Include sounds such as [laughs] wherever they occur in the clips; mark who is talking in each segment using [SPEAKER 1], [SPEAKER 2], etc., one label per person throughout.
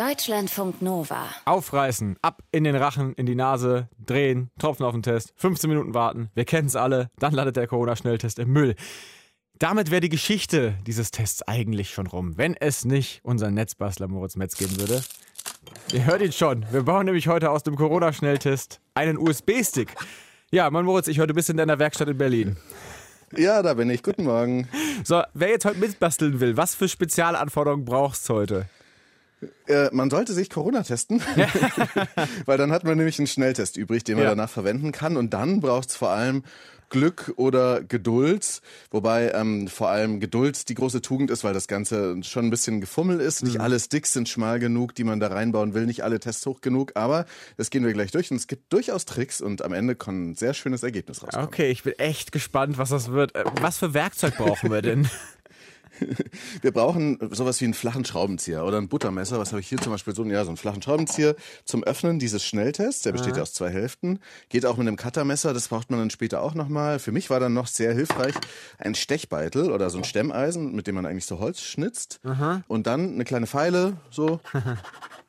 [SPEAKER 1] Deutschlandfunk Nova.
[SPEAKER 2] Aufreißen, ab in den Rachen, in die Nase, drehen, Tropfen auf den Test, 15 Minuten warten, wir kennen es alle, dann landet der Corona-Schnelltest im Müll. Damit wäre die Geschichte dieses Tests eigentlich schon rum, wenn es nicht unseren Netzbastler Moritz Metz geben würde. Ihr hört ihn schon, wir bauen nämlich heute aus dem Corona-Schnelltest einen USB-Stick. Ja, Mann Moritz, ich höre, du bist in deiner Werkstatt in Berlin.
[SPEAKER 3] Ja, da bin ich. Guten Morgen.
[SPEAKER 2] So, wer jetzt heute mitbasteln will, was für Spezialanforderungen brauchst du heute?
[SPEAKER 3] Äh, man sollte sich Corona testen, [laughs] weil dann hat man nämlich einen Schnelltest übrig, den man
[SPEAKER 2] Ja.
[SPEAKER 3] danach verwenden kann. Und dann braucht es vor allem Glück oder Geduld, wobei ähm, vor allem Geduld die große Tugend ist, weil das Ganze schon ein bisschen gefummel ist.
[SPEAKER 2] Mhm.
[SPEAKER 3] Nicht alle Sticks sind schmal genug, die man da reinbauen will, nicht alle Tests hoch genug, aber das gehen wir gleich durch und es gibt durchaus Tricks und am Ende kann ein sehr schönes Ergebnis rauskommen.
[SPEAKER 2] Okay, ich bin echt gespannt, was das wird. Äh, Was für Werkzeug brauchen wir denn? [laughs] [laughs]
[SPEAKER 3] Wir brauchen sowas wie einen flachen Schraubenzieher oder ein Buttermesser. Was habe ich hier zum Beispiel so? Ja, so einen flachen Schraubenzieher zum Öffnen dieses Schnelltests. Der besteht ja aus zwei Hälften. Geht auch mit einem Cuttermesser. Das braucht man dann später auch nochmal. Für mich war dann noch sehr hilfreich ein Stechbeitel oder so ein Stemmeisen, mit dem man eigentlich so Holz schnitzt. Und dann eine kleine Feile, so. [laughs]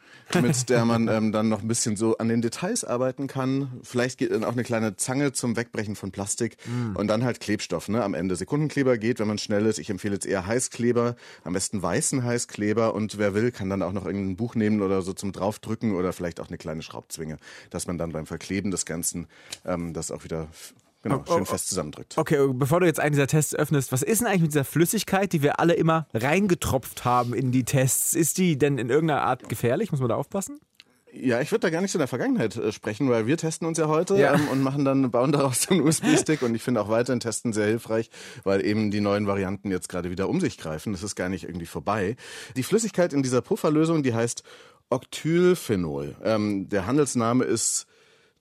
[SPEAKER 3] mit der man ähm, dann noch ein bisschen so an den Details arbeiten kann. Vielleicht geht dann auch eine kleine Zange zum Wegbrechen von Plastik und dann halt Klebstoff. Ne? Am Ende Sekundenkleber geht, wenn man schnell ist. Ich empfehle jetzt eher Heißkleber, am besten weißen Heißkleber und wer will, kann dann auch noch irgendein Buch nehmen oder so zum draufdrücken oder vielleicht auch eine kleine Schraubzwinge, dass man dann beim Verkleben des Ganzen ähm, das auch wieder genau,
[SPEAKER 2] Oh,
[SPEAKER 3] schön
[SPEAKER 2] oh,
[SPEAKER 3] fest zusammendrückt.
[SPEAKER 2] Okay, bevor du jetzt einen dieser Tests öffnest, was ist denn eigentlich mit dieser Flüssigkeit, die wir alle immer reingetropft haben in die Tests? Ist die denn in irgendeiner Art gefährlich? Muss man da aufpassen?
[SPEAKER 3] Ja, ich würde da gar nicht so in der Vergangenheit äh, sprechen, weil wir testen uns ja heute
[SPEAKER 2] Ja.
[SPEAKER 3] ähm, und machen dann, bauen daraus einen USB-Stick [laughs] und ich finde auch weiterhin Testen sehr hilfreich, weil eben die neuen Varianten jetzt gerade wieder um sich greifen. Das ist gar nicht irgendwie vorbei. Die Flüssigkeit in dieser Pufferlösung, die heißt Octylphenol. Ähm, der Handelsname ist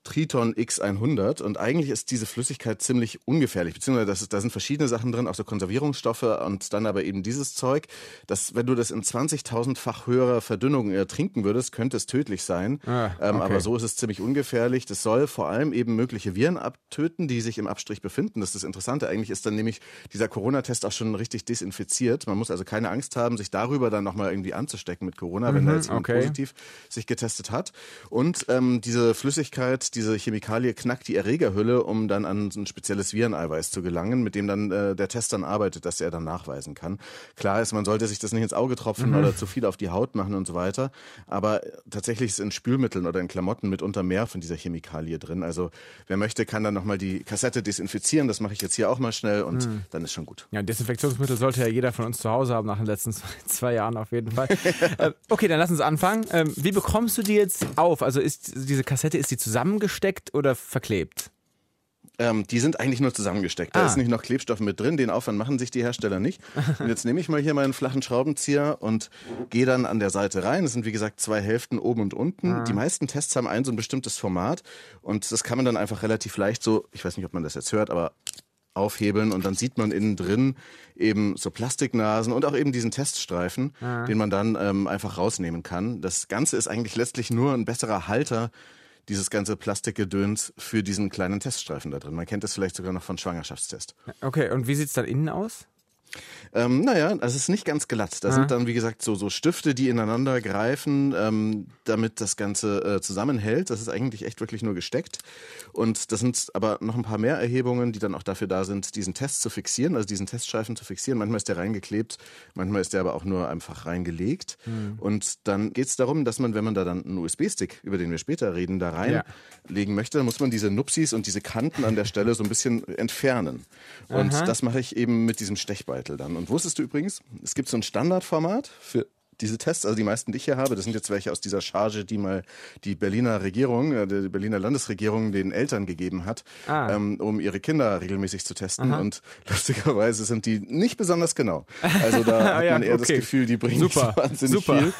[SPEAKER 3] Triton X100 und eigentlich ist diese Flüssigkeit ziemlich ungefährlich, beziehungsweise das ist, da sind verschiedene Sachen drin, auch so Konservierungsstoffe und dann aber eben dieses Zeug, dass wenn du das in 20.000-fach höherer Verdünnung äh, trinken würdest, könnte es tödlich sein.
[SPEAKER 2] Ah,
[SPEAKER 3] ähm,
[SPEAKER 2] okay.
[SPEAKER 3] aber so ist es ziemlich ungefährlich. Das soll vor allem eben mögliche Viren abtöten, die sich im Abstrich befinden. Das ist das Interessante. Eigentlich ist dann nämlich dieser Corona-Test auch schon richtig desinfiziert. Man muss also keine Angst haben, sich darüber dann nochmal irgendwie anzustecken mit Corona, wenn da jetzt jemand
[SPEAKER 2] Mhm, okay.
[SPEAKER 3] positiv sich getestet hat. Und ähm, diese Flüssigkeit, diese Chemikalie knackt die Erregerhülle, um dann an ein spezielles Vireneiweiß zu gelangen, mit dem dann äh, der Test dann arbeitet, dass er dann nachweisen kann. Klar ist, man sollte sich das nicht ins Auge tropfen oder zu viel auf die Haut machen und so weiter. Aber tatsächlich ist in Spülmitteln oder in Klamotten mitunter mehr von dieser Chemikalie drin. Also wer möchte, kann dann nochmal die Kassette desinfizieren. Das mache ich jetzt hier auch mal schnell und dann ist schon gut.
[SPEAKER 2] Ja, Desinfektionsmittel sollte ja jeder von uns zu Hause haben nach den letzten [laughs] zwei, zwei Jahren auf jeden Fall. [laughs] äh, okay, dann lass uns anfangen. Ähm, wie bekommst du die jetzt auf? Also ist diese Kassette, ist die zusammengesteckt oder verklebt?
[SPEAKER 3] Ähm, die sind eigentlich nur zusammengesteckt. Da
[SPEAKER 2] Ah.
[SPEAKER 3] ist nicht noch Klebstoff mit drin. Den Aufwand machen sich die Hersteller nicht. Und jetzt nehme ich mal hier meinen flachen Schraubenzieher und gehe dann an der Seite rein. Das sind wie gesagt zwei Hälften oben und unten. Die meisten Tests haben ein so ein bestimmtes Format und das kann man dann einfach relativ leicht so, ich weiß nicht, ob man das jetzt hört, aber aufhebeln und dann sieht man innen drin eben so Plastiknasen und auch eben diesen Teststreifen, den man dann ähm, einfach rausnehmen kann. Das Ganze ist eigentlich letztlich nur ein besserer Halter dieses ganze Plastikgedöns für diesen kleinen Teststreifen da drin. Man kennt das vielleicht sogar noch von Schwangerschaftstest.
[SPEAKER 2] Okay, und wie sieht es dann innen aus?
[SPEAKER 3] Ähm, naja, es ist nicht ganz glatt. Da sind dann, wie gesagt, so, so Stifte, die ineinander greifen, ähm, damit das Ganze äh, zusammenhält. Das ist eigentlich echt wirklich nur gesteckt. Und das sind aber noch ein paar mehr Erhebungen, die dann auch dafür da sind, diesen Test zu fixieren, also diesen Teststreifen zu fixieren. Manchmal ist der reingeklebt, manchmal ist der aber auch nur einfach reingelegt. Und dann geht es darum, dass man, wenn man da dann einen USB-Stick, über den wir später reden, da
[SPEAKER 2] Ja.
[SPEAKER 3] reinlegen möchte, dann muss man diese Nupsis und diese Kanten an der Stelle so ein bisschen entfernen. Und das mache ich eben mit diesem Stechbeitel dann. Und wusstest du übrigens, es gibt so ein Standardformat für diese Tests, also die meisten, die ich hier habe, das sind jetzt welche aus dieser Charge, die mal die Berliner Regierung, äh, die Berliner Landesregierung den Eltern gegeben hat,
[SPEAKER 2] Ah.
[SPEAKER 3] ähm, um ihre Kinder regelmäßig zu testen. Und [laughs] lustigerweise sind die nicht besonders genau. Also da [laughs] hat
[SPEAKER 2] Ja,
[SPEAKER 3] man eher das
[SPEAKER 2] okay.
[SPEAKER 3] Gefühl, die bringen
[SPEAKER 2] Super,
[SPEAKER 3] wahnsinnig
[SPEAKER 2] super.
[SPEAKER 3] viel.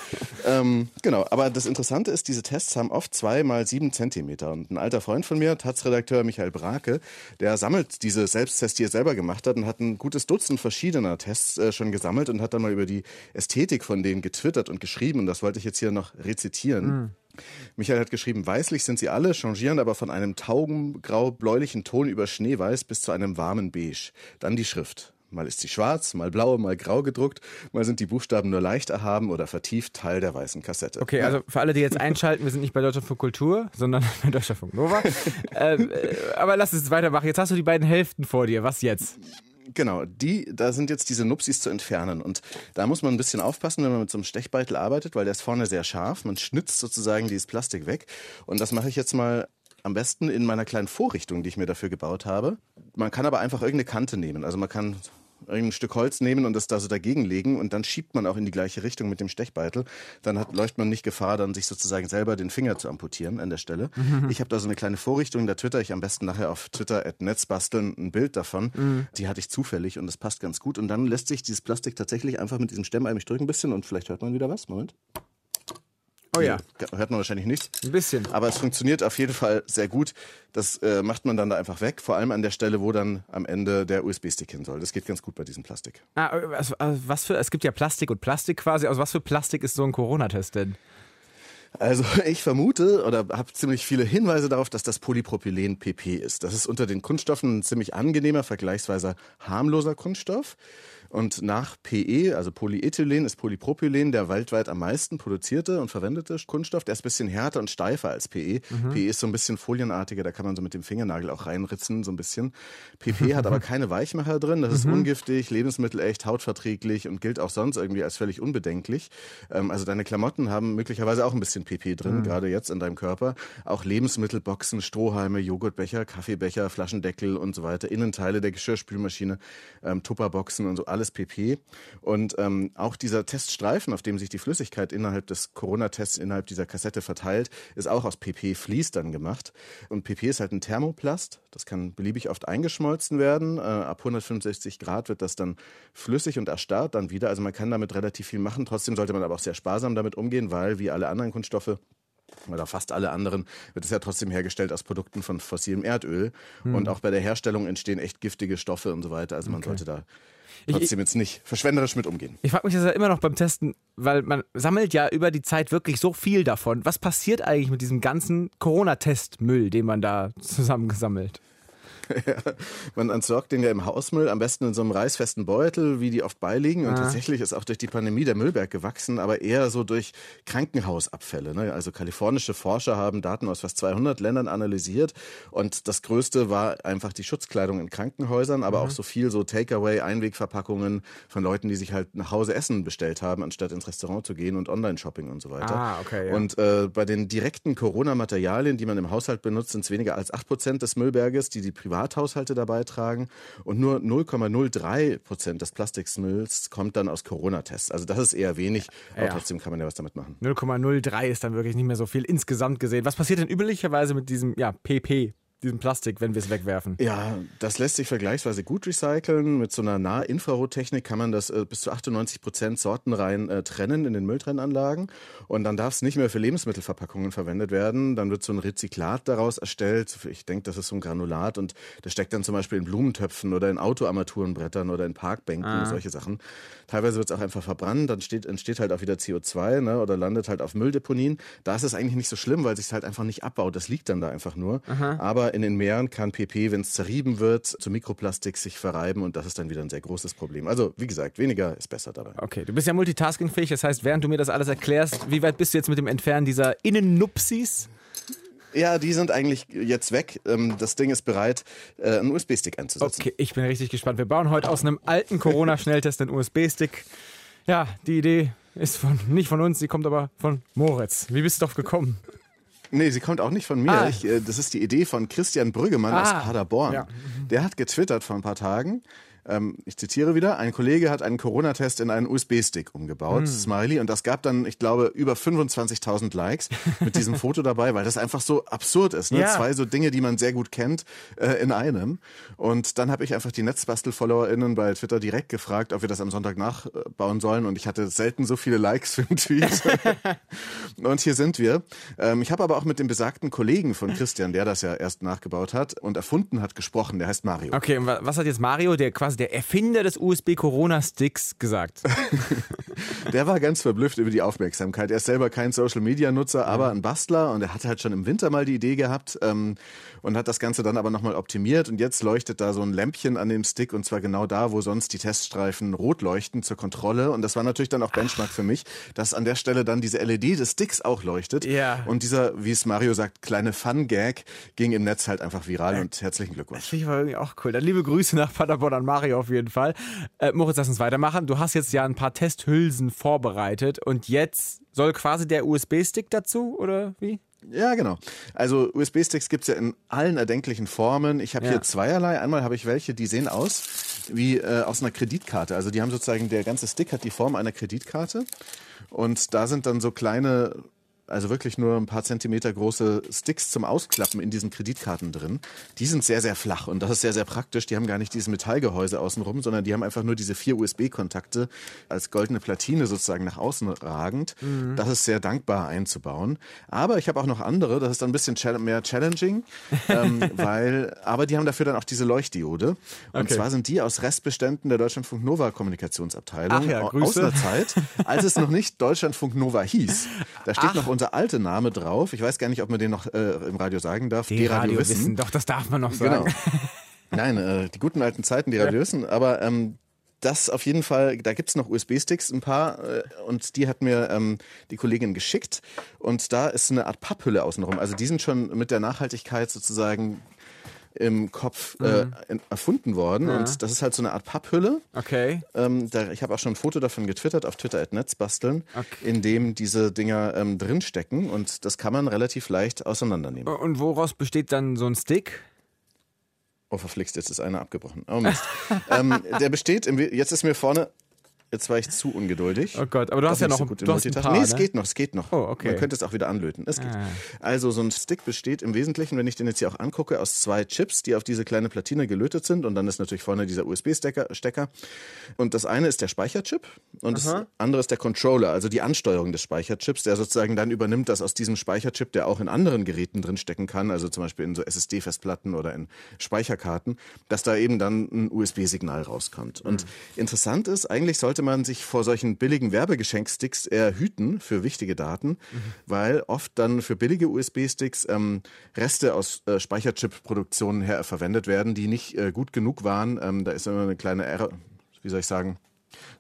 [SPEAKER 3] Ähm, genau, aber das Interessante ist, diese Tests haben oft zwei mal sieben Zentimeter. Und ein alter Freund von mir, Taz-Redakteur Michael Brake, der sammelt diese Selbsttests, die er selber gemacht hat und hat ein gutes Dutzend verschiedener Tests äh, schon gesammelt und hat dann mal über die Ästhetik von denen getwittert und geschrieben. Und das wollte ich jetzt hier noch rezitieren. Michael hat geschrieben, weißlich sind sie alle, changieren aber von einem taubengrau-bläulichen Ton über Schneeweiß bis zu einem warmen Beige. Dann die Schrift. Mal ist sie schwarz, mal blau, mal grau gedruckt, mal sind die Buchstaben nur leicht erhaben oder vertieft Teil der weißen Kassette.
[SPEAKER 2] Okay, also für alle, die jetzt einschalten, wir sind nicht bei Deutschlandfunk Kultur, sondern [laughs] bei Deutschlandfunk Nova. [laughs] ähm, äh, aber lass es weitermachen. Jetzt hast du die beiden Hälften vor dir. Was jetzt?
[SPEAKER 3] Genau, die, da sind jetzt diese Nupsis zu entfernen. Und da muss man ein bisschen aufpassen, wenn man mit so einem Stechbeitel arbeitet, weil der ist vorne sehr scharf. Man schnitzt sozusagen dieses Plastik weg. Und das mache ich jetzt mal am besten in meiner kleinen Vorrichtung, die ich mir dafür gebaut habe. Man kann aber einfach irgendeine Kante nehmen. Also man kann ein Stück Holz nehmen und das da so dagegen legen und dann schiebt man auch in die gleiche Richtung mit dem Stechbeitel. Dann hat, läuft man nicht Gefahr, dann sich sozusagen selber den Finger zu amputieren an der Stelle. Mhm. [laughs] Ich habe da so eine kleine Vorrichtung, da twitter ich am besten nachher auf Twitter at Netzbasteln ein Bild davon. Mhm. Die hatte ich zufällig und das passt ganz gut. Und dann lässt sich dieses Plastik tatsächlich einfach mit diesem Stemmeim, ich drücke ein bisschen und vielleicht hört man wieder was. Moment.
[SPEAKER 2] Oh ja.
[SPEAKER 3] Hört man wahrscheinlich nichts.
[SPEAKER 2] Ein bisschen.
[SPEAKER 3] Aber es funktioniert auf jeden Fall sehr gut. Das äh, macht man dann da einfach weg. Vor allem an der Stelle, wo dann am Ende der USB-Stick hin soll. Das geht ganz gut bei diesem Plastik.
[SPEAKER 2] Ah, also, was für, es gibt ja Plastik und Plastik quasi. Aus was für Plastik ist so ein Corona-Test denn?
[SPEAKER 3] Also [laughs] ich vermute oder habe ziemlich viele Hinweise darauf, dass das Polypropylen PP ist. Das ist unter den Kunststoffen ein ziemlich angenehmer, vergleichsweise harmloser Kunststoff. Und nach PE, also Polyethylen, ist Polypropylen der weltweit am meisten produzierte und verwendete Kunststoff. Der ist ein bisschen härter und steifer als PE. Mhm. PE ist so ein bisschen folienartiger, da kann man so mit dem Fingernagel auch reinritzen, so ein bisschen. PP [laughs] hat aber keine Weichmacher drin. Das ist mhm. ungiftig, lebensmittelecht, hautverträglich und gilt auch sonst irgendwie als völlig unbedenklich. Ähm, also deine Klamotten haben möglicherweise auch ein bisschen PP drin, mhm. gerade jetzt in deinem Körper. Auch Lebensmittelboxen, Strohhalme, Joghurtbecher, Kaffeebecher, Flaschendeckel und so weiter, Innenteile der Geschirrspülmaschine, ähm, Tupperboxen und so alles alles pp. Und ähm, auch dieser Teststreifen, auf dem sich die Flüssigkeit innerhalb des Corona-Tests innerhalb dieser Kassette verteilt, ist auch aus PP-Vlies dann gemacht. Und PP ist halt ein Thermoplast. Das kann beliebig oft eingeschmolzen werden. Äh, ab 165 Grad wird das dann flüssig und erstarrt dann wieder. Also man kann damit relativ viel machen. Trotzdem sollte man aber auch sehr sparsam damit umgehen, weil wie alle anderen Kunststoffe oder fast alle anderen wird es ja trotzdem hergestellt aus Produkten von fossilem Erdöl. Hm. Und auch bei der Herstellung entstehen echt giftige Stoffe und so weiter. Also man okay. sollte da trotzdem jetzt nicht verschwenderisch mit umgehen.
[SPEAKER 2] Ich frage mich das ja immer noch beim Testen, weil man sammelt ja über die Zeit wirklich so viel davon. Was passiert eigentlich mit diesem ganzen Corona-Testmüll, den man da [laughs] zusammengesammelt?
[SPEAKER 3] Man entsorgt den ja im Hausmüll, am besten in so einem reißfesten Beutel, wie die oft beiliegen. Und ah. tatsächlich ist auch durch die Pandemie der Müllberg gewachsen, aber eher so durch Krankenhausabfälle. Ne? Also kalifornische Forscher haben Daten aus fast 200 Ländern analysiert und das Größte war einfach die Schutzkleidung in Krankenhäusern, aber mhm. auch so viel so Takeaway, Einwegverpackungen von Leuten, die sich halt nach Hause Essen bestellt haben, anstatt ins Restaurant zu gehen und Online-Shopping und so weiter.
[SPEAKER 2] Ah, okay,
[SPEAKER 3] ja. Und äh, bei den direkten Corona-Materialien, die man im Haushalt benutzt, sind es weniger als 8% des Müllberges, die die privat Privathaushalte dabei tragen und nur 0,03 Prozent des Plastikmülls kommt dann aus Corona-Tests. Also das ist eher wenig, aber ja. trotzdem kann man ja was damit machen.
[SPEAKER 2] 0,03 ist dann wirklich nicht mehr so viel insgesamt gesehen. Was passiert denn üblicherweise mit diesem ja, PP, diesem Plastik, wenn wir es wegwerfen.
[SPEAKER 3] Ja, das lässt sich vergleichsweise gut recyceln. Mit so einer Nahinfrarottechnik kann man das äh, bis zu 98 Prozent sortenrein äh, trennen in den Mülltrennanlagen. Und dann darf es nicht mehr für Lebensmittelverpackungen verwendet werden. Dann wird so ein Rezyklat daraus erstellt. Ich denke, das ist so ein Granulat und das steckt dann zum Beispiel in Blumentöpfen oder in Autoarmaturenbrettern oder in Parkbänken ah. solche Sachen. Teilweise wird es auch einfach verbrannt. Dann steht, entsteht halt auch wieder CO2 ne, oder landet halt auf Mülldeponien. Da ist es eigentlich nicht so schlimm, weil es sich halt einfach nicht abbaut. Das liegt dann da einfach nur. Aha. Aber in den Meeren kann PP, wenn es zerrieben wird, zu Mikroplastik sich verreiben und das ist dann wieder ein sehr großes Problem. Also, wie gesagt, weniger ist besser dabei.
[SPEAKER 2] Okay, du bist ja multitaskingfähig, das heißt, während du mir das alles erklärst, wie weit bist du jetzt mit dem Entfernen dieser Innennupsis?
[SPEAKER 3] Ja, die sind eigentlich jetzt weg. Ähm, das Ding ist bereit, äh, einen USB-Stick einzusetzen.
[SPEAKER 2] Okay, ich bin richtig gespannt. Wir bauen heute aus einem alten Corona-Schnelltest einen USB-Stick. Ja, die Idee ist von, nicht von uns, sie kommt aber von Moritz. Wie bist du drauf gekommen?
[SPEAKER 3] Nee, sie kommt auch nicht von mir. Ah. Ich, äh, das ist die Idee von Christian Brüggemann ah. aus Paderborn. Ja. Der hat getwittert vor ein paar Tagen. Ähm, ich zitiere wieder, ein Kollege hat einen Corona-Test in einen USB-Stick umgebaut, hm. Smiley, und das gab dann, ich glaube, über 25.000 Likes [laughs] mit diesem Foto dabei, weil das einfach so absurd ist. Ne? Ja. Zwei so Dinge, die man sehr gut kennt, äh, in einem. Und dann habe ich einfach die Netzbastel-FollowerInnen bei Twitter direkt gefragt, ob wir das am Sonntag nachbauen sollen und ich hatte selten so viele Likes für einen Tweet. [laughs] und hier sind wir. Ähm, ich habe aber auch mit dem besagten Kollegen von Christian, der das ja erst nachgebaut hat und erfunden hat, gesprochen. Der heißt Mario.
[SPEAKER 2] Okay, und was hat jetzt Mario, der quasi der Erfinder des USB-Corona-Sticks gesagt. [laughs]
[SPEAKER 3] der war ganz verblüfft über die Aufmerksamkeit. Er ist selber kein Social-Media-Nutzer, aber ein Bastler und er hatte halt schon im Winter mal die Idee gehabt ähm, und hat das Ganze dann aber nochmal optimiert und jetzt leuchtet da so ein Lämpchen an dem Stick und zwar genau da, wo sonst die Teststreifen rot leuchten zur Kontrolle und das war natürlich dann auch Benchmark für mich, dass an der Stelle dann diese LED des Sticks auch leuchtet
[SPEAKER 2] Ja.
[SPEAKER 3] und dieser, wie es Mario sagt, kleine Fun-Gag ging im Netz halt einfach viral und herzlichen Glückwunsch.
[SPEAKER 2] Das finde ich aber irgendwie auch cool. Dann liebe Grüße nach Paderborn an Mario auf jeden Fall. Äh, Moritz, lass uns weitermachen. Du hast jetzt ja ein paar Testhülsen vorbereitet und jetzt soll quasi der USB-Stick dazu oder wie?
[SPEAKER 3] Ja, genau. Also USB-Sticks gibt's ja in allen erdenklichen Formen. Ich habe
[SPEAKER 2] Ja.
[SPEAKER 3] hier zweierlei. Einmal habe ich welche, die sehen aus wie äh, aus einer Kreditkarte. Also die haben sozusagen, der ganze Stick hat die Form einer Kreditkarte. Und da sind dann so kleine, also wirklich nur ein paar Zentimeter große Sticks zum Ausklappen in diesen Kreditkarten drin. Die sind sehr, sehr flach und das ist sehr, sehr praktisch. Die haben gar nicht dieses Metallgehäuse außenrum, sondern die haben einfach nur diese vier USB-Kontakte als goldene Platine sozusagen nach außen ragend. Das ist sehr dankbar einzubauen. Aber ich habe auch noch andere, das ist dann ein bisschen mehr challenging, [laughs] ähm, weil, aber die haben dafür dann auch diese Leuchtdiode. Und
[SPEAKER 2] Okay.
[SPEAKER 3] zwar sind die aus Restbeständen der Deutschlandfunk Nova Kommunikationsabteilung
[SPEAKER 2] Ach ja,
[SPEAKER 3] aus
[SPEAKER 2] Grüße.
[SPEAKER 3] einer Zeit, als es noch nicht Deutschlandfunk Nova hieß. Da steht
[SPEAKER 2] Ach.
[SPEAKER 3] noch unser alter Name drauf. Ich weiß gar nicht, ob man den noch äh, im Radio sagen darf.
[SPEAKER 2] Die Radiowissen. Doch, das darf man noch
[SPEAKER 3] Genau.
[SPEAKER 2] sagen. [laughs]
[SPEAKER 3] Nein, äh, die guten alten Zeiten, die Radiowissen. Aber ähm, das auf jeden Fall, da gibt's noch USB-Sticks, ein paar, äh, und die hat mir ähm, die Kollegin geschickt. Und da ist eine Art Papphülle außenrum. Also die sind schon mit der Nachhaltigkeit sozusagen im Kopf äh, in- erfunden worden. Und das ist halt so eine Art Papphülle.
[SPEAKER 2] Okay.
[SPEAKER 3] Ähm, da, ich habe auch schon ein Foto davon getwittert auf Twitter at Netzbasteln,
[SPEAKER 2] Okay.
[SPEAKER 3] in dem diese Dinger ähm, drinstecken und das kann man relativ leicht auseinandernehmen.
[SPEAKER 2] Und woraus besteht dann so ein Stick?
[SPEAKER 3] Oh, verflixt, jetzt ist einer abgebrochen. Oh Mist. [laughs] ähm, der besteht, im, jetzt ist mir vorne, jetzt war ich zu ungeduldig.
[SPEAKER 2] Oh Gott, aber du
[SPEAKER 3] Doch
[SPEAKER 2] hast ja noch
[SPEAKER 3] so gut
[SPEAKER 2] du hast ein paar,
[SPEAKER 3] Nee, es
[SPEAKER 2] ne?
[SPEAKER 3] geht noch, es geht noch.
[SPEAKER 2] Oh, okay.
[SPEAKER 3] Man könnte es auch wieder anlöten. Es geht.
[SPEAKER 2] Ah.
[SPEAKER 3] Also so ein Stick besteht im Wesentlichen, wenn ich den jetzt hier auch angucke, aus zwei Chips, die auf diese kleine Platine gelötet sind und dann ist natürlich vorne dieser USB-Stecker. Stecker. Und das eine ist der Speicherchip und das andere ist der Controller, also die Ansteuerung des Speicherchips, der sozusagen dann übernimmt, dass aus diesem Speicherchip, der auch in anderen Geräten drin stecken kann, also zum Beispiel in so SSD-Festplatten oder in Speicherkarten, dass da eben dann ein USB-Signal rauskommt. Und interessant ist, eigentlich sollte man sich vor solchen billigen Werbegeschenksticks eher hüten für wichtige Daten, weil oft dann für billige USB-Sticks ähm, Reste aus äh, Speicherchip-Produktionen her verwendet werden, die nicht äh, gut genug waren. Ähm, da ist immer eine kleine Error, wie soll ich sagen,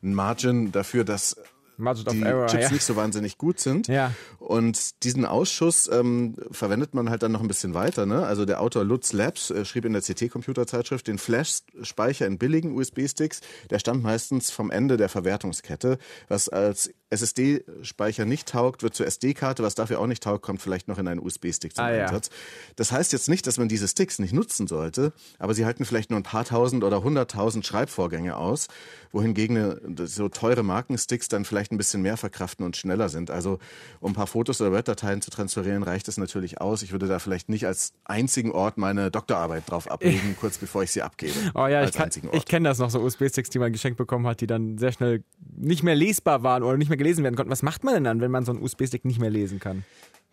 [SPEAKER 3] ein Margin dafür, dass
[SPEAKER 2] Margin
[SPEAKER 3] die
[SPEAKER 2] Error,
[SPEAKER 3] Chips
[SPEAKER 2] ja.
[SPEAKER 3] nicht so wahnsinnig gut sind.
[SPEAKER 2] Ja.
[SPEAKER 3] Und diesen Ausschuss ähm, verwendet man halt dann noch ein bisschen weiter. Ne? Also der Autor Lutz Labs äh, schrieb in der CT-Computerzeitschrift, den Flash-Speicher in billigen USB-Sticks, der stammt meistens vom Ende der Verwertungskette. Was als SSD-Speicher nicht taugt, wird zur SD-Karte. Was dafür auch nicht taugt, kommt vielleicht noch in einen USB-Stick zum
[SPEAKER 2] Ah, ja.
[SPEAKER 3] Einsatz. Das heißt jetzt nicht, dass man diese Sticks nicht nutzen sollte, aber sie halten vielleicht nur ein paar tausend oder hunderttausend Schreibvorgänge aus, wohingegen eine, so teure Markensticks dann vielleicht ein bisschen mehr verkraften und schneller sind. Also um ein paar Fotos oder Word-Dateien zu transferieren, reicht es natürlich aus. Ich würde da vielleicht nicht als einzigen Ort meine Doktorarbeit drauf ablegen, [laughs] kurz bevor ich sie abgebe.
[SPEAKER 2] Oh ja, ich, kann- ich kenne das noch, so USB-Sticks, die man geschenkt bekommen hat, die dann sehr schnell nicht mehr lesbar waren oder nicht mehr gelesen werden konnten. Was macht man denn dann, wenn man so einen USB-Stick nicht mehr lesen kann?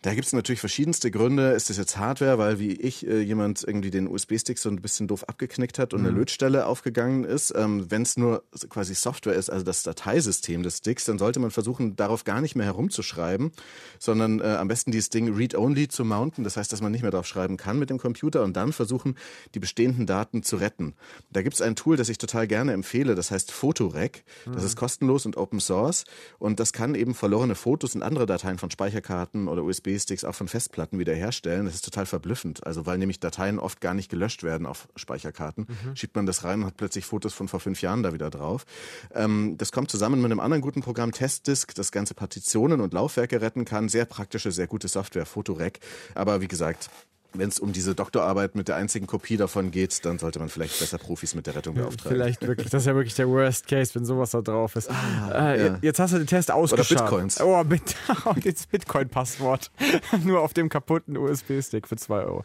[SPEAKER 3] Da gibt es natürlich verschiedenste Gründe. Ist das jetzt Hardware, weil wie ich äh, jemand irgendwie den USB-Stick so ein bisschen doof abgeknickt hat und eine Lötstelle aufgegangen ist? Ähm, Wenn es nur quasi Software ist, also das Dateisystem des Sticks, dann sollte man versuchen, darauf gar nicht mehr herumzuschreiben, sondern äh, am besten dieses Ding read-only zu mounten. Das heißt, dass man nicht mehr drauf schreiben kann mit dem Computer und dann versuchen, die bestehenden Daten zu retten. Da gibt es ein Tool, das ich total gerne empfehle, das heißt Photorec. Das ist kostenlos und Open Source und das kann eben verlorene Fotos und andere Dateien von Speicherkarten oder USB USB-Sticks auch von Festplatten wiederherstellen. Das ist total verblüffend. Also weil nämlich Dateien oft gar nicht gelöscht werden auf Speicherkarten, schiebt man das rein und hat plötzlich Fotos von vor fünf Jahren da wieder drauf. Ähm, das kommt zusammen mit einem anderen guten Programm, Testdisk, das ganze Partitionen und Laufwerke retten kann. Sehr praktische, sehr gute Software, Photorec. Aber wie gesagt, wenn es um diese Doktorarbeit mit der einzigen Kopie davon geht, dann sollte man vielleicht besser Profis mit der Rettung beauftragen.
[SPEAKER 2] Vielleicht wirklich. Das ist ja wirklich der Worst Case, wenn sowas da drauf ist. äh,
[SPEAKER 3] ja.
[SPEAKER 2] Jetzt hast du den Test ausgeschaltet.
[SPEAKER 3] Bitcoins.
[SPEAKER 2] Oh, mit, und jetzt Bitcoin-Passwort. [laughs] Nur auf dem kaputten USB-Stick für 2 Euro.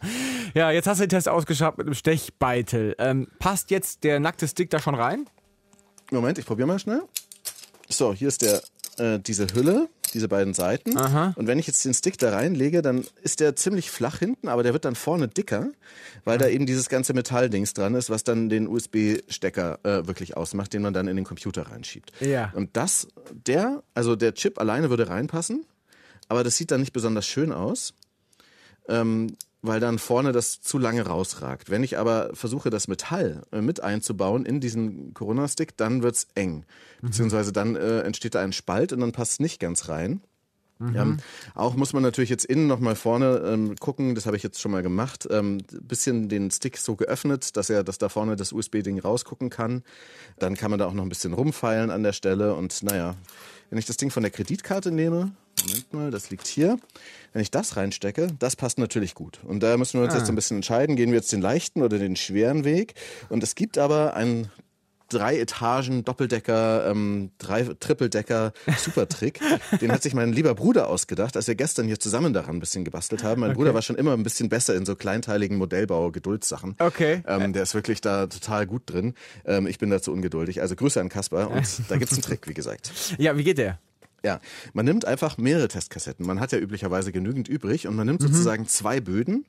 [SPEAKER 2] Ja, jetzt hast du den Test ausgeschaltet mit einem Stechbeitel. Ähm, passt jetzt der nackte Stick da schon rein?
[SPEAKER 3] Moment, ich probiere mal schnell. So, hier ist der, äh, diese Hülle, diese beiden Seiten.
[SPEAKER 2] Aha.
[SPEAKER 3] Und wenn ich jetzt den Stick da reinlege, dann ist der ziemlich flach hinten, aber der wird dann vorne dicker, weil da eben dieses ganze Metalldings dran ist, was dann den USB-Stecker äh, wirklich ausmacht, den man dann in den Computer reinschiebt.
[SPEAKER 2] Ja.
[SPEAKER 3] Und das, der, also der Chip alleine würde reinpassen, aber das sieht dann nicht besonders schön aus. Ähm, weil dann vorne das zu lange rausragt. Wenn ich aber versuche, das Metall äh, mit einzubauen in diesen Corona-Stick, dann wird's eng. Beziehungsweise dann äh, entsteht da ein Spalt und dann passt es nicht ganz rein. Ähm, auch muss man natürlich jetzt innen nochmal vorne ähm, gucken, das habe ich jetzt schon mal gemacht, ähm, bisschen den Stick so geöffnet, dass er, dass da vorne das USB-Ding rausgucken kann. Dann kann man da auch noch ein bisschen rumfeilen an der Stelle und naja, wenn ich das Ding von der Kreditkarte nehme, Moment mal, das liegt hier. Wenn ich das reinstecke, das passt natürlich gut. Und da müssen wir uns
[SPEAKER 2] Ah.
[SPEAKER 3] jetzt ein bisschen entscheiden, gehen wir jetzt den leichten oder den schweren Weg. Und es gibt aber einen drei Etagen Doppeldecker, ähm, drei Trippeldecker Supertrick. [laughs] Den hat sich mein lieber Bruder ausgedacht, als wir gestern hier zusammen daran ein bisschen gebastelt haben. Mein Bruder war schon immer ein bisschen besser in so kleinteiligen Modellbau-Geduldssachen.
[SPEAKER 2] Okay.
[SPEAKER 3] Ähm, der ist wirklich da total gut drin. Ähm, ich bin dazu ungeduldig. Also Grüße an Kaspar und [laughs] da gibt's einen Trick, wie gesagt.
[SPEAKER 2] Ja, wie geht der?
[SPEAKER 3] Ja, man nimmt einfach mehrere Testkassetten. Man hat ja üblicherweise genügend übrig und man nimmt sozusagen zwei Böden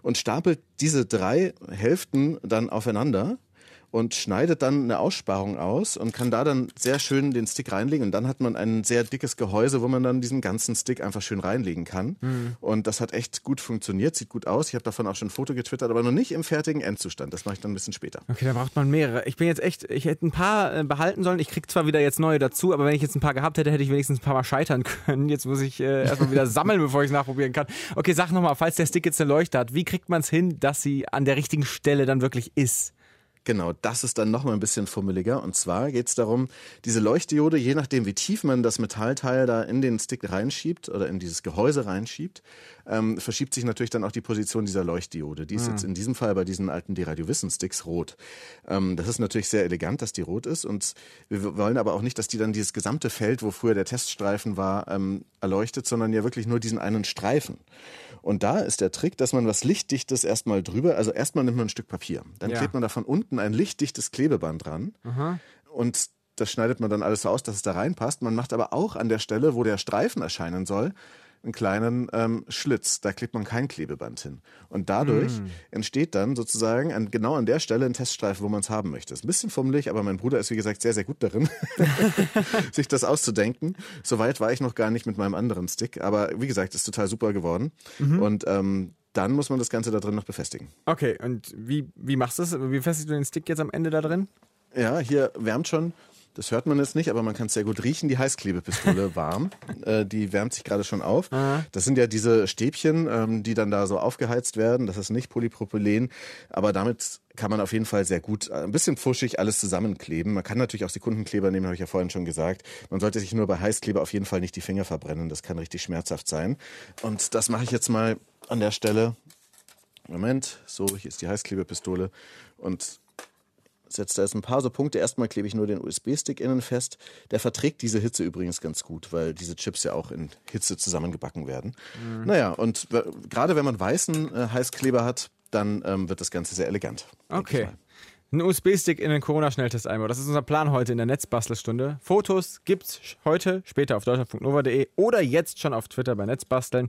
[SPEAKER 3] und stapelt diese drei Hälften dann aufeinander und schneidet dann eine Aussparung aus und kann da dann sehr schön den Stick reinlegen und dann hat man ein sehr dickes Gehäuse, wo man dann diesen ganzen Stick einfach schön reinlegen kann. Und das hat echt gut funktioniert, sieht gut aus. Ich habe davon auch schon ein Foto getwittert, aber noch nicht im fertigen Endzustand. Das mache ich dann ein bisschen später.
[SPEAKER 2] Okay, da braucht man mehrere. Ich bin jetzt echt, ich hätte ein paar äh, behalten sollen. Ich krieg zwar wieder jetzt neue dazu, aber wenn ich jetzt ein paar gehabt hätte, hätte ich wenigstens ein paar Mal scheitern [laughs] können. Jetzt muss ich äh, erstmal wieder [laughs] sammeln, bevor ich es nachprobieren kann. Okay, sag nochmal, falls der Stick jetzt eine Leuchte hat, wie kriegt man es hin, dass sie an der richtigen Stelle dann wirklich ist?
[SPEAKER 3] Genau, das ist dann nochmal ein bisschen fummeliger. Und zwar geht es darum, diese Leuchtdiode, je nachdem wie tief man das Metallteil da in den Stick reinschiebt oder in dieses Gehäuse reinschiebt, ähm, verschiebt sich natürlich dann auch die Position dieser Leuchtdiode. Die ist jetzt in diesem Fall bei diesen alten D-Radio-Wissen-Sticks rot. Ähm, das ist natürlich sehr elegant, dass die rot ist. Und wir wollen aber auch nicht, dass die dann dieses gesamte Feld, wo früher der Teststreifen war, ähm, erleuchtet, sondern ja wirklich nur diesen einen Streifen. Und da ist der Trick, dass man was Lichtdichtes erstmal drüber, also erstmal nimmt man ein Stück Papier. Dann
[SPEAKER 2] Ja.
[SPEAKER 3] klebt man da von unten ein lichtdichtes Klebeband dran. Und das schneidet man dann alles so aus, dass es da reinpasst. Man macht aber auch an der Stelle, wo der Streifen erscheinen soll, einen kleinen ähm, Schlitz. Da klebt man kein Klebeband hin. Und dadurch entsteht dann sozusagen an, genau an der Stelle ein Teststreifen, wo man es haben möchte. Ist ein bisschen fummelig, aber mein Bruder ist, wie gesagt, sehr, sehr gut darin, [laughs] [laughs] sich das auszudenken. Soweit war ich noch gar nicht mit meinem anderen Stick. Aber wie gesagt, ist total super geworden. Und ähm, dann muss man das Ganze da drin noch befestigen.
[SPEAKER 2] Okay, und wie, wie machst du das? Wie befestigst du den Stick jetzt am Ende da drin?
[SPEAKER 3] Ja, hier wärmt schon. Das hört man jetzt nicht, aber man kann es sehr gut riechen. Die Heißklebepistole [laughs] warm. Äh, die wärmt sich gerade schon auf. Das sind ja diese Stäbchen, ähm, die dann da so aufgeheizt werden. Das ist nicht Polypropylen, aber damit kann man auf jeden Fall sehr gut, äh, ein bisschen pfuschig alles zusammenkleben. Man kann natürlich auch Sekundenkleber nehmen, habe ich ja vorhin schon gesagt. Man sollte sich nur bei Heißkleber auf jeden Fall nicht die Finger verbrennen. Das kann richtig schmerzhaft sein. Und das mache ich jetzt mal an der Stelle. Moment, so, hier ist die Heißklebepistole und setze da jetzt ein paar so Punkte. Erstmal klebe ich nur den USB-Stick innen fest. Der verträgt diese Hitze übrigens ganz gut, weil diese Chips ja auch in Hitze zusammengebacken werden. Naja, und gerade wenn man weißen äh, Heißkleber hat, dann ähm, wird das Ganze sehr elegant.
[SPEAKER 2] Okay.
[SPEAKER 3] Mal.
[SPEAKER 2] Ein USB-Stick in den Corona-Schnelltest einbauen. Das ist unser Plan heute in der Netzbastelstunde. Fotos gibt's heute, später auf deutschland.nova.de oder jetzt schon auf Twitter bei Netzbasteln.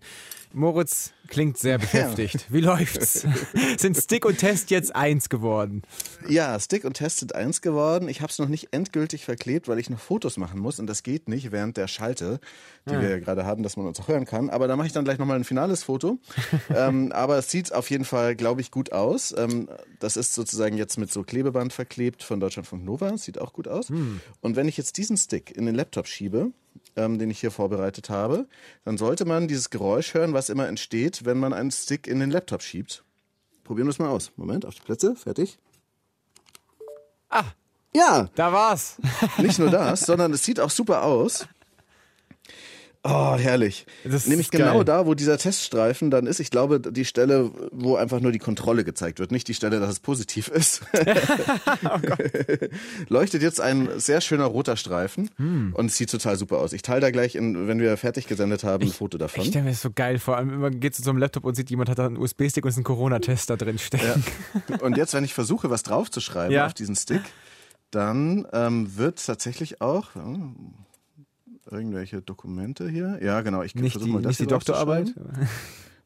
[SPEAKER 2] Moritz klingt sehr beschäftigt. Wie läuft's? [laughs] Sind Stick und Test jetzt eins geworden?
[SPEAKER 3] Ja, Stick und Test sind eins geworden. Ich habe es noch nicht endgültig verklebt, weil ich noch Fotos machen muss und das geht nicht während der Schalte, die wir ja gerade haben, dass man uns auch hören kann. Aber da mache ich dann gleich nochmal ein finales Foto. [laughs] ähm, aber es sieht auf jeden Fall, glaube ich, gut aus. Ähm, das ist sozusagen jetzt mit so Klebeband verklebt von Deutschlandfunk Nova. Sieht auch gut aus. Und wenn ich jetzt diesen Stick in den Laptop schiebe, ähm, den ich hier vorbereitet habe, dann sollte man dieses Geräusch hören, was immer entsteht, wenn man einen Stick in den Laptop schiebt. Probieren wir es mal aus. Moment, auf die Plätze, fertig.
[SPEAKER 2] Ah,
[SPEAKER 3] Ja,
[SPEAKER 2] da war's.
[SPEAKER 3] nicht nur das, [laughs] sondern es sieht auch super aus. Oh, herrlich.
[SPEAKER 2] Das
[SPEAKER 3] Nämlich genau
[SPEAKER 2] geil.
[SPEAKER 3] da, wo dieser Teststreifen dann ist. Ich glaube, die Stelle, wo einfach nur die Kontrolle gezeigt wird, nicht die Stelle, dass es positiv ist. [laughs]
[SPEAKER 2] Oh
[SPEAKER 3] Leuchtet jetzt ein sehr schöner roter Streifen
[SPEAKER 2] Hm.
[SPEAKER 3] und es sieht total super aus. Ich teile da gleich, in, wenn wir fertig gesendet haben, ein Foto davon.
[SPEAKER 2] Ich stelle mir das so geil vor. allem immer geht zu so einem Laptop und sieht, jemand hat da einen USB-Stick und ist ein Corona-Test da [laughs] drin stecken.
[SPEAKER 3] Und jetzt, wenn ich versuche, was draufzuschreiben
[SPEAKER 2] Ja.
[SPEAKER 3] auf diesen Stick, dann ähm, wird tatsächlich auch, irgendwelche Dokumente hier. Ja, genau. Ich
[SPEAKER 2] nicht die,
[SPEAKER 3] mal das
[SPEAKER 2] nicht die Doktorarbeit.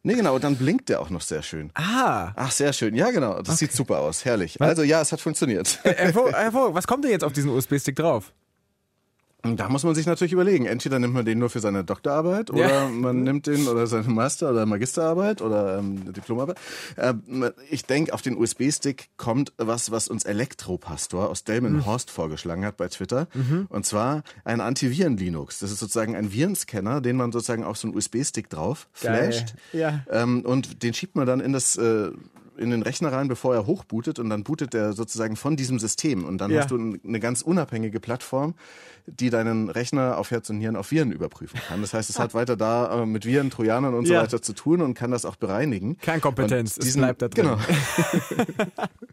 [SPEAKER 3] Nee, genau, und dann blinkt der auch noch sehr schön.
[SPEAKER 2] Ah,
[SPEAKER 3] Ach, sehr schön. Ja, genau. Das sieht super aus. Herrlich. Also ja, es hat funktioniert.
[SPEAKER 2] Herr Vogel, was kommt denn jetzt auf diesen USB-Stick drauf?
[SPEAKER 3] Da muss man sich natürlich überlegen. Entweder nimmt man den nur für seine Doktorarbeit oder
[SPEAKER 2] Ja.
[SPEAKER 3] man nimmt den oder seine Master- oder Magisterarbeit oder ähm, Diplomarbeit. Ähm, ich denke, auf den USB-Stick kommt was, was uns Elektropastor aus Delmenhorst vorgeschlagen hat bei Twitter. Und zwar ein Antiviren-Linux. Das ist sozusagen ein Virenscanner, den man sozusagen auf so einen USB-Stick drauf
[SPEAKER 2] Geil.
[SPEAKER 3] flasht.
[SPEAKER 2] Ja.
[SPEAKER 3] Ähm, und den schiebt man dann in das äh, in den Rechner rein, bevor er hochbootet und dann bootet er sozusagen von diesem System und dann
[SPEAKER 2] Ja.
[SPEAKER 3] hast du ein- eine ganz unabhängige Plattform, die deinen Rechner auf Herz und Nieren auf Viren überprüfen kann. Das heißt, es hat [laughs] weiter da äh, mit Viren, Trojanern und so
[SPEAKER 2] Ja.
[SPEAKER 3] weiter zu tun und kann das auch bereinigen.
[SPEAKER 2] Kernkompetenz,
[SPEAKER 3] Und
[SPEAKER 2] es bleibt da drin.
[SPEAKER 3] Genau. [laughs] [laughs]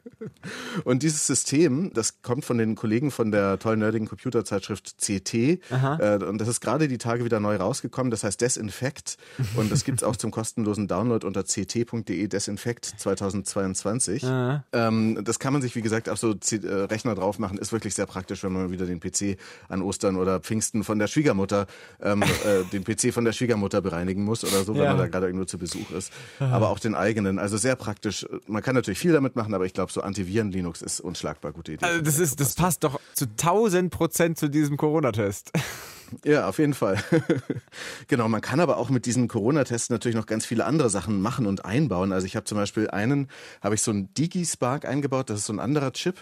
[SPEAKER 3] Und dieses System, das kommt von den Kollegen von der tollen nerdigen Computerzeitschrift CT. Äh, und das ist gerade die Tage wieder neu rausgekommen. Das heißt Desinfect. [laughs] Und das gibt's auch zum kostenlosen Download unter ct.de Desinfect 2022. Ähm, das kann man sich, wie gesagt, auf so C äh, Rechner drauf machen. Ist wirklich sehr praktisch, wenn man wieder den PC an Ostern oder Pfingsten von der Schwiegermutter, ähm, [laughs] äh, den PC von der Schwiegermutter bereinigen muss oder so, wenn
[SPEAKER 2] Ja.
[SPEAKER 3] man da gerade irgendwo zu Besuch ist. Aber auch den eigenen. Also sehr praktisch. Man kann natürlich viel damit machen, aber ich glaube, so Antiviren-Linux ist unschlagbar gute Idee.
[SPEAKER 2] Also das ist, das passt doch zu 1000 Prozent zu diesem Corona-Test. [laughs]
[SPEAKER 3] Ja, auf jeden Fall. [laughs] genau, man kann aber auch mit diesen Corona-Tests natürlich noch ganz viele andere Sachen machen und einbauen. Also ich habe zum Beispiel einen, habe ich so einen Digi-Spark eingebaut, das ist so ein anderer Chip,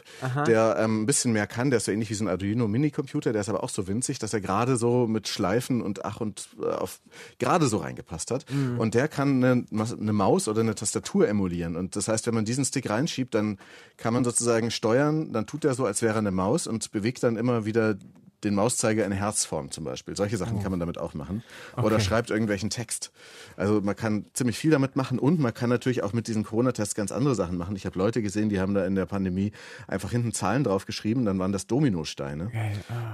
[SPEAKER 3] der ähm, ein bisschen mehr kann, der ist so ähnlich wie so ein Arduino Mini-Computer, der ist aber auch so winzig, dass er gerade so mit Schleifen und ach und äh, auf gerade so reingepasst hat. Und der kann eine, eine Maus oder eine Tastatur emulieren. Und das heißt, wenn man diesen Stick reinschiebt, dann kann man sozusagen steuern, dann tut er so, als wäre er eine Maus und bewegt dann immer wieder den Mauszeiger in Herzform zum Beispiel. Solche Sachen kann man damit auch machen. Oder schreibt irgendwelchen Text. Also man kann ziemlich viel damit machen und man kann natürlich auch mit diesem Corona-Test ganz andere Sachen machen. Ich habe Leute gesehen, die haben da in der Pandemie einfach hinten Zahlen drauf geschrieben, dann waren das Dominosteine.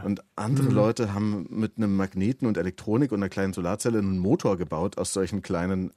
[SPEAKER 3] Und andere Leute haben mit einem Magneten und Elektronik und einer kleinen Solarzelle einen Motor gebaut aus solchen kleinen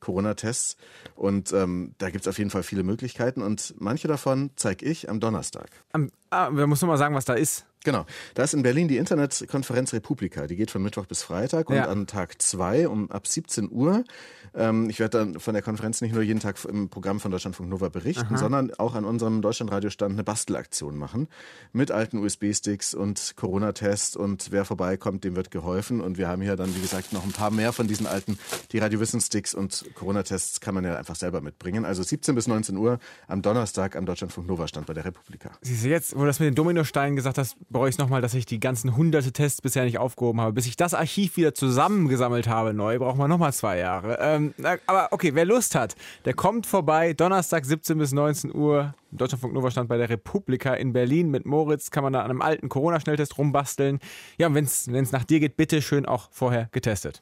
[SPEAKER 3] Corona-Tests. Und ähm, da gibt's auf jeden Fall viele Möglichkeiten und manche davon zeige ich am Donnerstag.
[SPEAKER 2] Am, ah, wir müssen mal sagen, was da ist.
[SPEAKER 3] Genau. Da ist in Berlin die Internetkonferenz Republika. Die geht von Mittwoch bis Freitag und
[SPEAKER 2] Ja.
[SPEAKER 3] an Tag zwei um ab 17 Uhr. Ähm, ich werde dann von der Konferenz nicht nur jeden Tag im Programm von Deutschlandfunk Nova berichten, sondern auch an unserem Deutschlandradio-Stand eine Bastelaktion machen. Mit alten USB-Sticks und Corona-Tests und wer vorbeikommt, dem wird geholfen. Und wir haben hier dann, wie gesagt, noch ein paar mehr von diesen alten, die Radio-Wissen-Sticks und Corona-Tests kann man ja einfach selber mitbringen. Also 17 bis 19 Uhr am Donnerstag am Deutschlandfunk Nova-Stand bei der Republika.
[SPEAKER 2] Siehst du jetzt, wo du das mit den Dominosteinen gesagt hast, bereue ich nochmal, dass ich die ganzen hunderte Tests bisher nicht aufgehoben habe. Bis ich das Archiv wieder zusammengesammelt habe, neu, braucht man nochmal zwei Jahre. Ähm, aber okay, wer Lust hat, der kommt vorbei. Donnerstag 17 bis 19 Uhr. Deutschlandfunk Nova stand bei der Republika in Berlin mit Moritz. Kann man da an einem alten Corona-Schnelltest rumbasteln. Ja, und wenn es nach dir geht, bitte schön auch vorher getestet.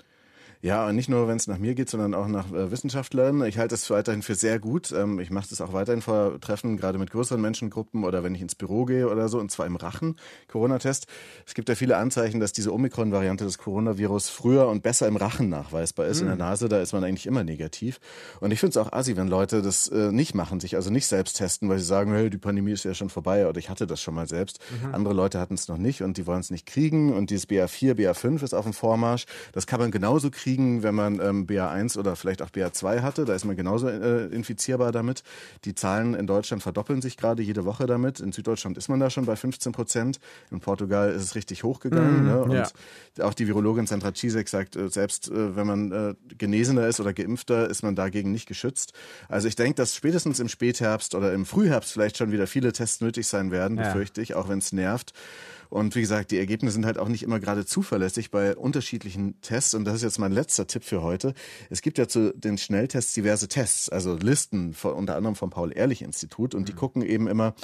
[SPEAKER 3] Ja, und nicht nur, wenn es nach mir geht, sondern auch nach äh, Wissenschaftlern. Ich halte es weiterhin für sehr gut. Ähm, ich mache das auch weiterhin vor Treffen, gerade mit größeren Menschengruppen oder wenn ich ins Büro gehe oder so, und zwar im Rachen, Corona-Test. Es gibt ja viele Anzeichen, dass diese Omikron-Variante des Coronavirus früher und besser im Rachen nachweisbar ist. In der Nase, da ist man eigentlich immer negativ. Und ich finde es auch assi, wenn Leute das äh, nicht machen, sich also nicht selbst testen, weil sie sagen, hey, die Pandemie ist ja schon vorbei oder ich hatte das schon mal selbst. Andere Leute hatten es noch nicht und die wollen es nicht kriegen. Und dieses BA4, BA5 ist auf dem Vormarsch. Das kann man genauso kriegen, wenn man ähm, BA1 oder vielleicht auch BA2 hatte. Da ist man genauso äh, infizierbar damit. Die Zahlen in Deutschland verdoppeln sich gerade jede Woche damit. In Süddeutschland ist man da schon bei 15 Prozent. In Portugal ist es richtig hochgegangen. ne? Und
[SPEAKER 2] ja.
[SPEAKER 3] auch die Virologin Sandra Czisek sagt, äh, selbst äh, wenn man äh, Genesener ist oder Geimpfter, ist man dagegen nicht geschützt. Also ich denke, dass spätestens im Spätherbst oder im Frühherbst vielleicht schon wieder viele Tests nötig sein werden,
[SPEAKER 2] Ja.
[SPEAKER 3] befürchte ich, auch wenn es nervt. Und wie gesagt, die Ergebnisse sind halt auch nicht immer gerade zuverlässig bei unterschiedlichen Tests. Und das ist jetzt mein letzter Tipp für heute. Es gibt ja zu den Schnelltests diverse Tests, also Listen, von, unter anderem vom Paul-Ehrlich-Institut. Und die gucken eben immer,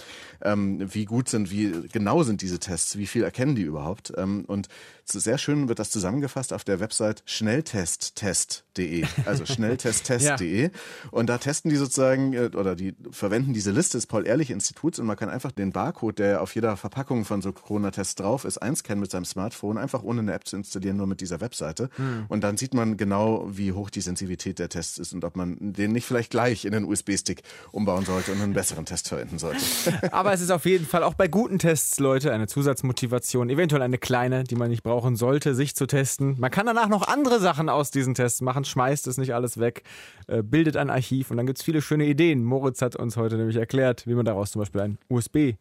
[SPEAKER 3] ähm, wie gut sind, wie genau sind diese Tests, wie viel erkennen die überhaupt. Ähm, und sehr schön wird das zusammengefasst auf der Website schnelltesttest test.de, also schnelltesttest.de. ja. Und da testen die sozusagen äh, oder die verwenden diese Liste des Paul-Ehrlich-Instituts und man kann einfach den Barcode, der auf jeder Verpackung von so Corona-Tests drauf ist, einscannen mit seinem Smartphone, einfach ohne eine App zu installieren, nur mit dieser Webseite. Hm. Und dann sieht man genau, wie hoch die Sensibilität der Tests ist und ob man den nicht vielleicht gleich in den USB-Stick umbauen sollte und einen besseren Test verwenden sollte. [laughs]
[SPEAKER 2] Aber es ist auf jeden Fall auch bei guten Tests, Leute, eine Zusatzmotivation, eventuell eine kleine, die man nicht brauchen sollte, sich zu testen. Man kann danach noch andere Sachen aus diesen Tests machen, schmeißt es nicht alles weg, äh, bildet ein Archiv und dann gibt es viele schöne Ideen. Moritz hat uns heute nämlich erklärt, wie man daraus zum Beispiel ein USB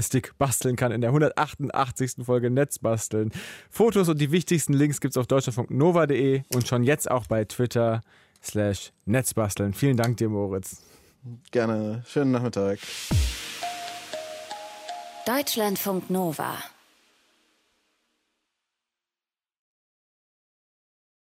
[SPEAKER 2] Stick basteln kann in der 188. Folge Netz basteln. Fotos und die wichtigsten Links gibt es auf deutschlandfunknova.de und schon jetzt auch bei Twitter slash Netzbasteln. Vielen Dank dir, Moritz.
[SPEAKER 3] Gerne. Schönen Nachmittag.
[SPEAKER 1] Deutschlandfunk Nova